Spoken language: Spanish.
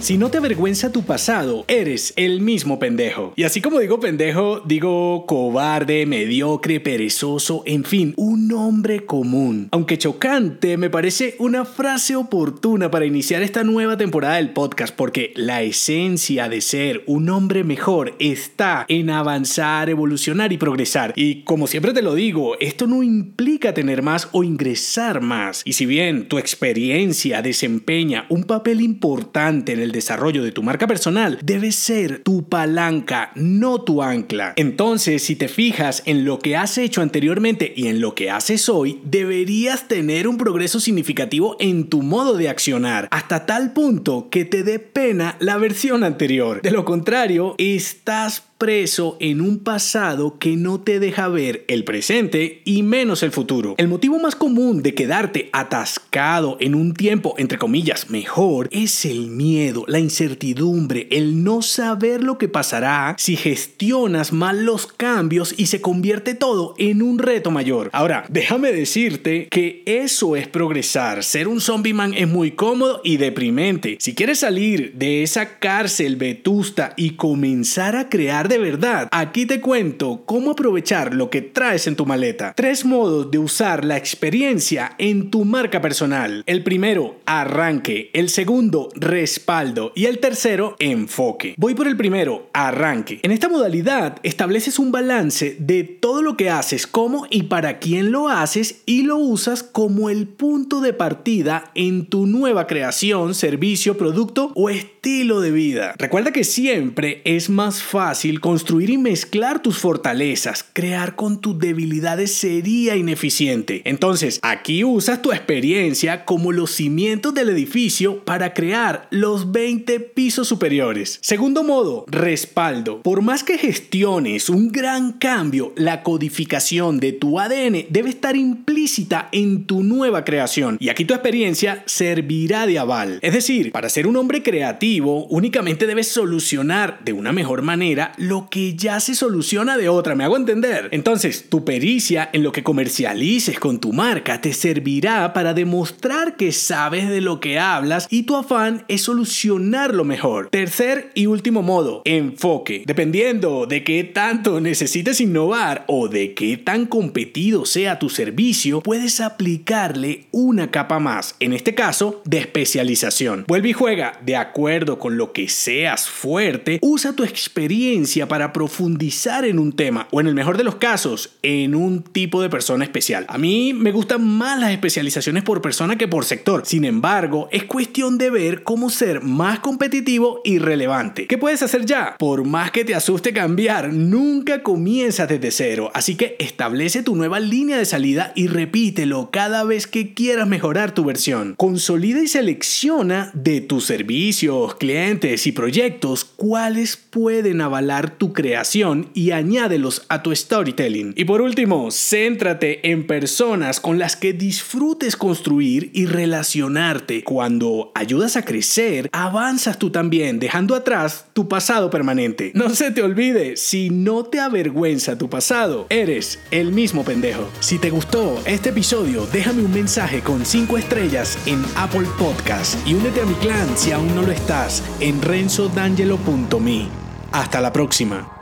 Si no te avergüenza tu pasado, eres el mismo pendejo. Y así como digo pendejo, digo cobarde, mediocre, perezoso, en fin, un hombre común. Aunque chocante, me parece una frase oportuna para iniciar esta nueva temporada del podcast porque la esencia de ser un hombre mejor está en avanzar, evolucionar y progresar. Y como siempre te lo digo, esto no implica tener más o ingresar más. Y si bien tu experiencia desempeña un papel importante en el desarrollo de tu marca personal debe ser tu palanca, no tu ancla. Entonces, si te fijas en lo que has hecho anteriormente y en lo que haces hoy, deberías tener un progreso significativo en tu modo de accionar, hasta tal punto que te dé pena la versión anterior. De lo contrario, estás preso en un pasado que no te deja ver el presente y menos el futuro. El motivo más común de quedarte atascado en un tiempo, entre comillas, mejor, es el miedo, la incertidumbre, el no saber lo que pasará si gestionas mal los cambios y se convierte todo en un reto mayor. Ahora, déjame decirte que eso es progresar. Ser un zombie man es muy cómodo y deprimente. Si quieres salir de esa cárcel vetusta y comenzar a crear de verdad. Aquí te cuento cómo aprovechar lo que traes en tu maleta. Tres modos de usar la experiencia en tu marca personal. El primero, arranque. El segundo, respaldo. Y el tercero, enfoque. Voy por el primero, arranque. En esta modalidad estableces un balance de todo lo que haces, cómo y para quién lo haces y lo usas como el punto de partida en tu nueva creación, servicio, producto o estilo de vida. Recuerda que siempre es más fácil construir y mezclar tus fortalezas, crear con tus debilidades sería ineficiente. Entonces, aquí usas tu experiencia como los cimientos del edificio para crear los 20 pisos superiores. Segundo modo, respaldo. Por más que gestiones un gran cambio, la codificación de tu ADN debe estar implícita en tu nueva creación. Y aquí tu experiencia servirá de aval. Es decir, para ser un hombre creativo, únicamente debes solucionar de una mejor manera lo que ya se soluciona de otra, ¿me hago entender? Entonces, tu pericia en lo que comercialices con tu marca te servirá para demostrar que sabes de lo que hablas y tu afán es solucionarlo mejor. Tercer y último modo, enfoque. Dependiendo de qué tanto necesites innovar o de qué tan competido sea tu servicio, puedes aplicarle una capa más, en este caso, de especialización. Vuelve y juega, de acuerdo con lo que seas fuerte, usa tu experiencia para profundizar en un tema o en el mejor de los casos en un tipo de persona especial. A mí me gustan más las especializaciones por persona que por sector. Sin embargo, es cuestión de ver cómo ser más competitivo y relevante. ¿Qué puedes hacer ya? Por más que te asuste cambiar, nunca comienzas desde cero. Así que establece tu nueva línea de salida y repítelo cada vez que quieras mejorar tu versión. Consolida y selecciona de tus servicios, clientes y proyectos cuáles pueden avalar tu creación y añádelos a tu storytelling. Y por último, céntrate en personas con las que disfrutes construir y relacionarte. Cuando ayudas a crecer, avanzas tú también, dejando atrás tu pasado permanente. No se te olvide, si no te avergüenza tu pasado, eres el mismo pendejo. Si te gustó este episodio, déjame un mensaje con 5 estrellas en Apple Podcast y únete a mi clan si aún no lo en renzodangelo.me. Hasta la próxima.